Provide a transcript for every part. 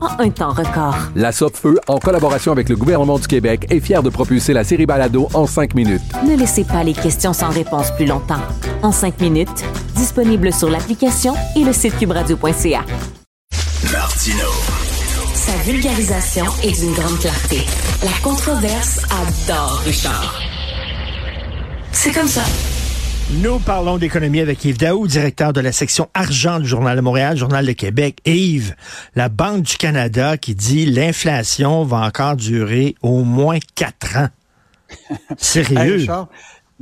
en un temps record. La Feu, en collaboration avec le gouvernement du Québec, est fière de propulser la série Balado en 5 minutes. Ne laissez pas les questions sans réponse plus longtemps. En 5 minutes, disponible sur l'application et le site cubradio.ca. Martino. Sa vulgarisation est d'une grande clarté. La controverse adore Richard. C'est comme ça. Nous parlons d'économie avec Yves Daou, directeur de la section argent du Journal de Montréal, Journal de Québec. Et Yves, la Banque du Canada qui dit l'inflation va encore durer au moins quatre ans. Sérieux?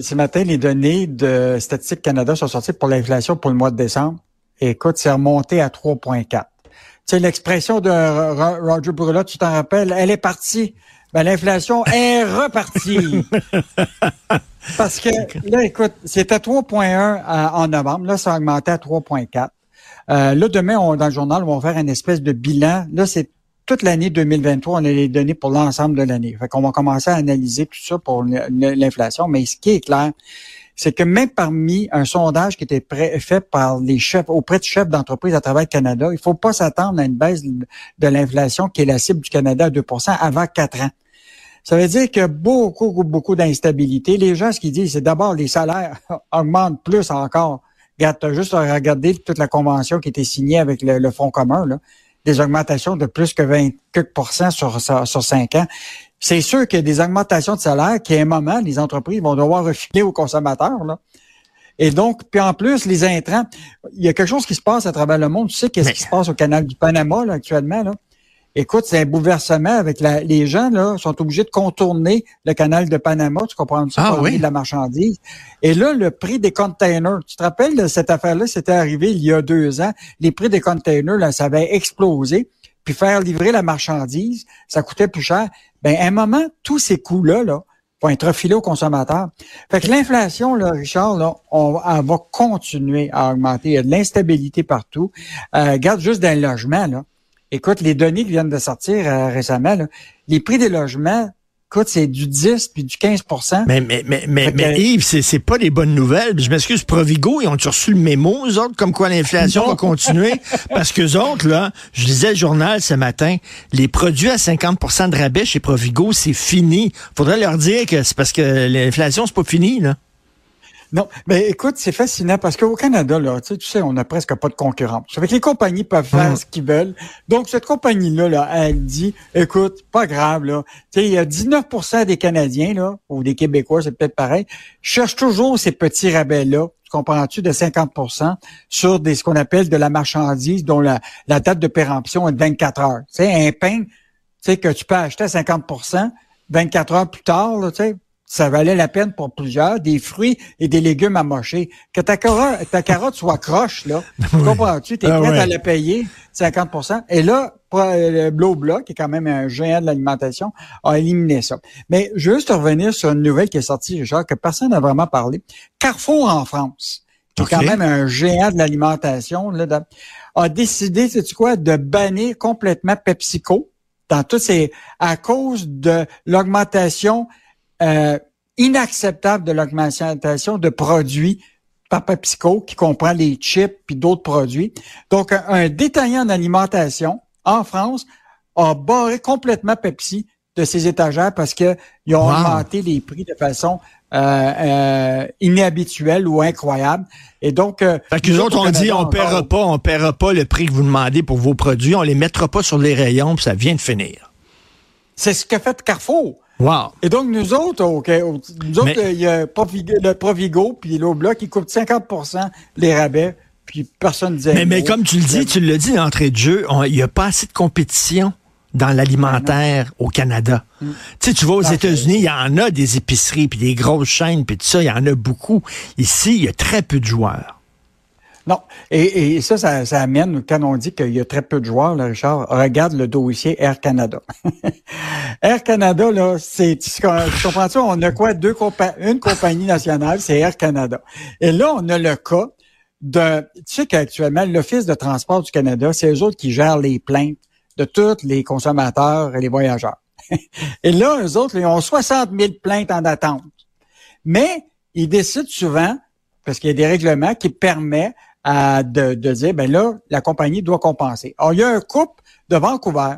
ce matin, les données de Statistique Canada sont sorties pour l'inflation pour le mois de décembre. écoute, c'est remonté à 3,4. Tu sais, l'expression de Roger Brula, tu t'en rappelles, elle est partie. Ben, l'inflation est repartie. Parce que là, écoute, c'était 3,1 en novembre. Là, ça a augmenté à 3,4. Euh, là, demain, on, dans le journal, on va faire une espèce de bilan. Là, c'est toute l'année 2023, on a les données pour l'ensemble de l'année. Fait qu'on va commencer à analyser tout ça pour l'inflation. Mais ce qui est clair, c'est que même parmi un sondage qui était fait par les chefs, auprès de chefs d'entreprise à travers le Canada, il faut pas s'attendre à une baisse de l'inflation qui est la cible du Canada à 2% avant quatre ans. Ça veut dire qu'il y a beaucoup, beaucoup d'instabilité. Les gens, ce qu'ils disent, c'est d'abord les salaires augmentent plus encore. Regarde, as juste à regarder toute la convention qui était signée avec le, Fonds commun, là, des augmentations de plus que 20 sur, sur 5 ans. C'est sûr qu'il y a des augmentations de salaire qui, à un moment, les entreprises vont devoir refiler aux consommateurs. Là. Et donc, puis en plus, les intrants, il y a quelque chose qui se passe à travers le monde. Tu sais qu'est-ce qui se passe au canal du Panama là, actuellement? Là? Écoute, c'est un bouleversement avec la, les gens là sont obligés de contourner le canal de Panama, tu comprends ça, ah, oui. de la marchandise. Et là, le prix des containers, tu te rappelles de cette affaire-là, c'était arrivé il y a deux ans. Les prix des containers, là, ça avait explosé. Puis faire livrer la marchandise, ça coûtait plus cher. Ben, à un moment, tous ces coûts-là, là, vont être refilés aux consommateurs. Fait que l'inflation, là, Richard, là, on, elle va continuer à augmenter. Il y a de l'instabilité partout. Euh, regarde juste dans le logement, là. Écoute, les données qui viennent de sortir euh, récemment, les prix des logements, écoute, c'est du 10 puis du 15 Mais, mais, mais, mais, mais Yves, c'est, c'est pas des bonnes nouvelles. Je m'excuse, Provigo, ils ont reçu le mémo, eux autres, comme quoi l'inflation va continuer? Parce que autres, là, je lisais le journal ce matin, les produits à 50% de rabais chez Provigo, c'est fini. Faudrait leur dire que c'est parce que l'inflation, c'est pas fini, là. Non, mais écoute, c'est fascinant parce qu'au Canada, là, tu sais, tu sais, on n'a presque pas de concurrence. Ça fait que les compagnies peuvent faire ce qu'ils veulent. Donc, cette compagnie-là, là, elle dit, écoute, pas grave, là. Tu sais, il y a 19% des Canadiens, là, ou des Québécois, c'est peut-être pareil, cherchent toujours ces petits rabais-là comprends-tu, de 50% sur des, ce qu'on appelle de la marchandise dont la, la date de péremption est de 24 heures. Tu sais, un pain, tu sais, que tu peux acheter à 50 24 heures plus tard, là, tu sais, ça valait la peine pour plusieurs, des fruits et des légumes à mocher. Que ta carotte, ta carotte soit croche, là, comprends-tu? Tu es ah prêt à la payer 50% Et là, le Blobla, qui est quand même un géant de l'alimentation, a éliminé ça. Mais je veux juste revenir sur une nouvelle qui est sortie, Richard, que personne n'a vraiment parlé. Carrefour en France, qui est quand même un géant de l'alimentation, a décidé, sais-tu quoi, de bannir complètement PepsiCo dans tous ces, à cause de l'augmentation euh, inacceptable de l'augmentation de produits par PepsiCo, qui comprend les chips puis d'autres produits. Donc, un, détaillant d'alimentation en France a barré complètement Pepsi de ses étagères parce qu'ils ont augmenté les prix de façon euh, euh, inhabituelle ou incroyable. Et donc, euh, fait autres ont dit on paiera pas, on paiera pas le prix que vous demandez pour vos produits, on les mettra pas sur les rayons, puis ça vient de finir. C'est ce que fait Carrefour. Wow. Et donc, nous autres, OK, nous autres, Mais- il y a Provigo- le Provigo, puis l'Obloc, qui coûte 50% les rabais, puis personne ne disait Mais, mais comme tu le dis, tu l'as dit d'entrée de jeu, il n'y a pas assez de compétition dans l'alimentaire au Canada. Tu sais, tu vas aux États-Unis, il y en a des épiceries, puis des grosses chaînes, puis tout ça, il y en a beaucoup. Ici, il y a très peu de joueurs. Non. Et, et ça, ça, ça amène, quand on dit qu'il y a très peu de joueurs, là, Richard, regarde le dossier Air Canada. Air Canada, là, c'est, tu, com- tu comprends-tu? On a quoi? Deux une compagnie nationale, c'est Air Canada. Et là, on a le cas de, tu sais qu'actuellement, l'Office de transport du Canada, c'est eux autres qui gèrent les plaintes de tous les consommateurs et les voyageurs. et là, eux autres, ils ont 60 000 plaintes en attente. Mais ils décident souvent, parce qu'il y a des règlements qui permettent à, de, de dire, ben là, la compagnie doit compenser. Alors, il y a un couple de Vancouver.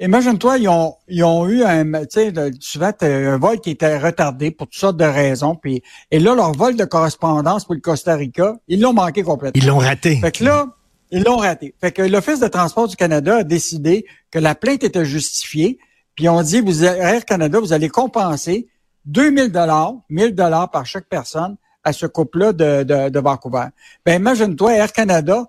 Imagine-toi, ils ont, ils ont eu un, tu sais, souvent, un vol qui était retardé pour toutes sortes de raisons. Puis, et là, leur vol de correspondance pour le Costa Rica, ils l'ont manqué complètement. Ils l'ont raté. Fait que là, ils l'ont raté. Fait que l'Office de transport du Canada a décidé que la plainte était justifiée. Puis on dit, vous, Air Canada, vous allez compenser 2000 dollars, 1000 dollars par chaque personne à ce couple-là de, de, de Vancouver. Ben, imagine-toi, Air Canada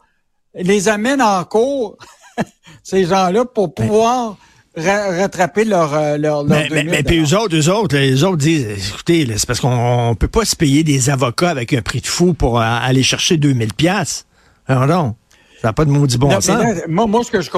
les amène en cours, ces gens-là, pour pouvoir ra- rattraper leur, euh, leur, leur Mais, mais, 2000 mais puis eux autres, eux autres, les autres disent, écoutez, c'est parce qu'on on peut pas se payer des avocats avec un prix de fou pour euh, aller chercher 2000 pièces. Alors non, ça n'a pas de maudit bon Non, sens. là, moi, moi, ce que je,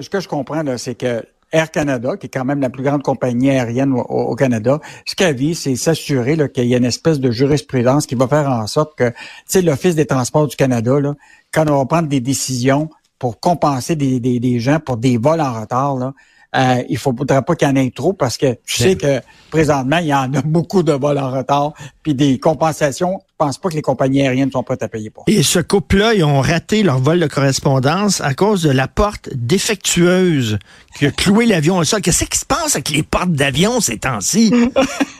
ce que, je comprends, c'est que Air Canada, qui est quand même la plus grande compagnie aérienne au, Canada, ce qu'elle vit, c'est s'assurer qu'il y a une espèce de jurisprudence qui va faire en sorte que, tu l'Office des transports du Canada, là, quand on va prendre des décisions pour compenser des, gens pour des vols en retard, euh, il ne faudra pas qu'il y en ait trop parce que tu sais que présentement, il y en a beaucoup de vols en retard, puis des compensations, je pense pas que les compagnies aériennes sont prêtes à payer pour. Et ce couple-là, ils ont raté leur vol de correspondance à cause de la porte défectueuse qui a cloué l'avion au sol. Qu'est-ce qui se passe avec les portes d'avion ces temps-ci?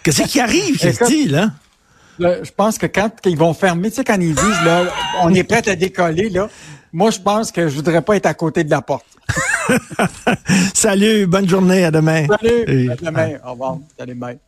Qu'est-ce qui arrive, Christy, là? Là, je pense que quand ils vont fermer, tu sais, quand ils disent, là, on est prêt à décoller, là, moi, je pense que je voudrais pas être à côté de la porte. Salut, bonne journée, à demain. Salut, Et- à demain. Au revoir. Salut, bye.